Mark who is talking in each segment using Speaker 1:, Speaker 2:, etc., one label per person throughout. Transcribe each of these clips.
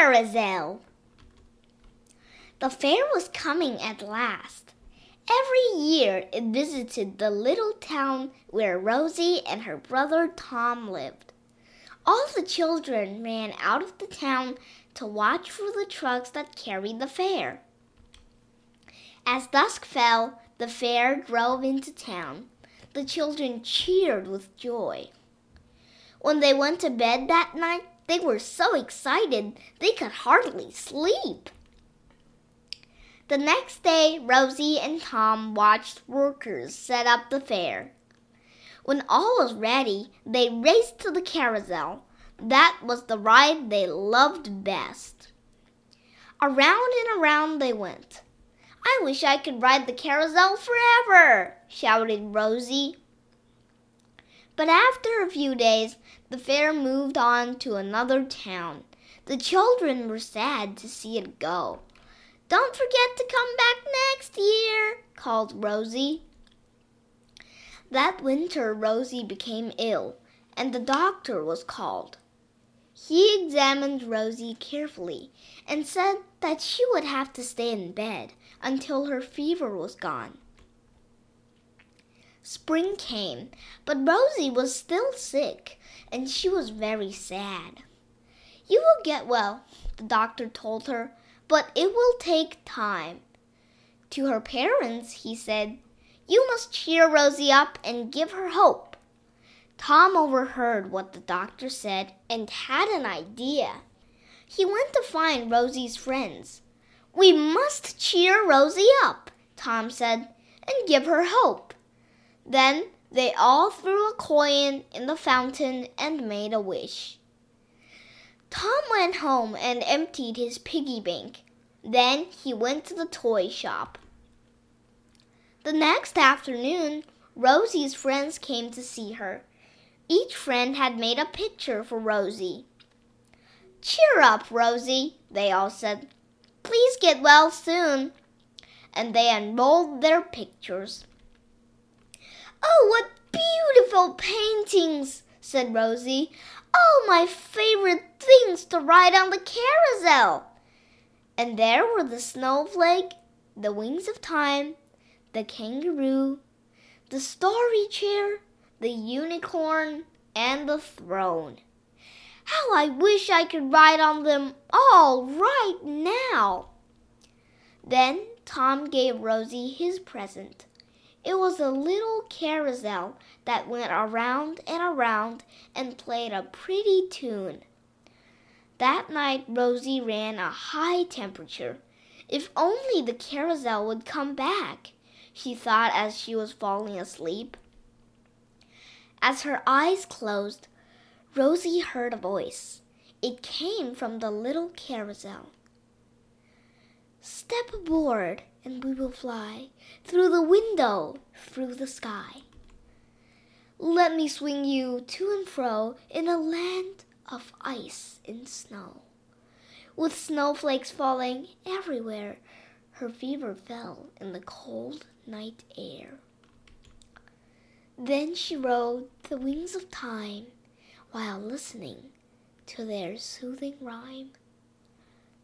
Speaker 1: carousel. The fair was coming at last. Every year it visited the little town where Rosie and her brother Tom lived. All the children ran out of the town to watch for the trucks that carried the fair. As dusk fell, the fair drove into town. The children cheered with joy. When they went to bed that night, they were so excited they could hardly sleep. The next day, Rosie and Tom watched workers set up the fair. When all was ready, they raced to the carousel. That was the ride they loved best. Around and around they went. I wish I could ride the carousel forever, shouted Rosie. But after a few days, the fair moved on to another town. The children were sad to see it go. Don't forget to come back next year, called Rosie. That winter, Rosie became ill, and the doctor was called. He examined Rosie carefully and said that she would have to stay in bed until her fever was gone. Spring came, but Rosie was still sick, and she was very sad. You will get well, the doctor told her, but it will take time. To her parents, he said, You must cheer Rosie up and give her hope. Tom overheard what the doctor said and had an idea. He went to find Rosie's friends. We must cheer Rosie up, Tom said, and give her hope. Then they all threw a coin in the fountain and made a wish. Tom went home and emptied his piggy bank. Then he went to the toy shop. The next afternoon, Rosie's friends came to see her. Each friend had made a picture for Rosie. Cheer up, Rosie, they all said. Please get well soon. And they unrolled their pictures. Oh, what beautiful paintings, said Rosie. Oh, my favorite things to ride on the carousel. And there were the snowflake, the wings of time, the kangaroo, the starry chair, the unicorn, and the throne. How I wish I could ride on them all right now. Then Tom gave Rosie his present. It was a little carousel that went around and around and played a pretty tune. That night Rosie ran a high temperature. If only the carousel would come back, she thought as she was falling asleep. As her eyes closed, Rosie heard a voice. It came from the little carousel. Step aboard, and we will fly through the window, through the sky. Let me swing you to and fro in a land of ice and snow. With snowflakes falling everywhere, her fever fell in the cold night air. Then she rode the wings of time while listening to their soothing rhyme.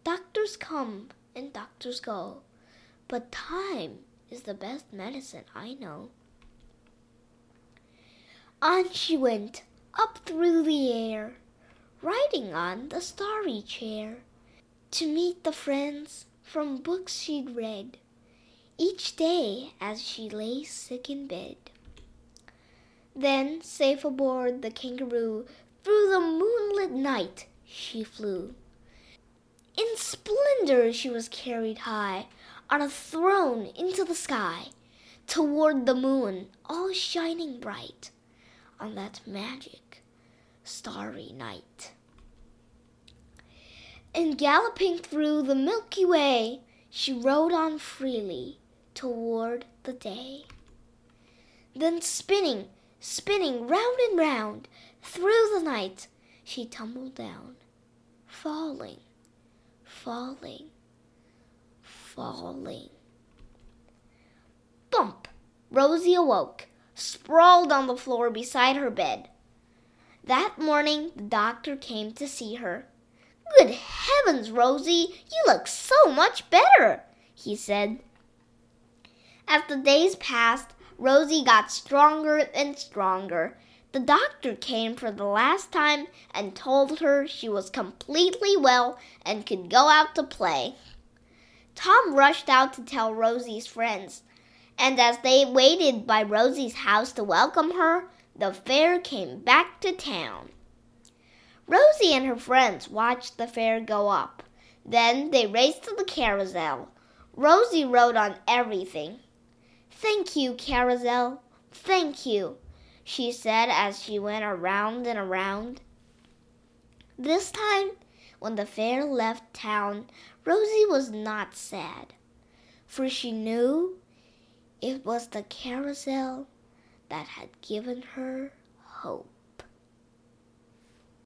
Speaker 1: Doctors come and doctors go, but time is the best medicine I know. On she went, up through the air, riding on the starry chair, to meet the friends from books she'd read, each day as she lay sick in bed. Then, safe aboard the kangaroo, through the moonlit night she flew. In splendor she was carried high, on a throne into the sky, toward the moon, all shining bright, on that magic, starry night. And galloping through the Milky Way, she rode on freely toward the day. Then spinning spinning round and round through the night, she tumbled down, falling, falling, falling. Bump! Rosie awoke, sprawled on the floor beside her bed. That morning, the doctor came to see her. Good heavens, Rosie, you look so much better, he said. As the days passed, Rosie got stronger and stronger. The doctor came for the last time and told her she was completely well and could go out to play. Tom rushed out to tell Rosie's friends, and as they waited by Rosie's house to welcome her, the fair came back to town. Rosie and her friends watched the fair go up. Then they raced to the carousel. Rosie rode on everything. Thank you, carousel. Thank you, she said as she went around and around. This time, when the fair left town, Rosie was not sad, for she knew it was the carousel that had given her hope.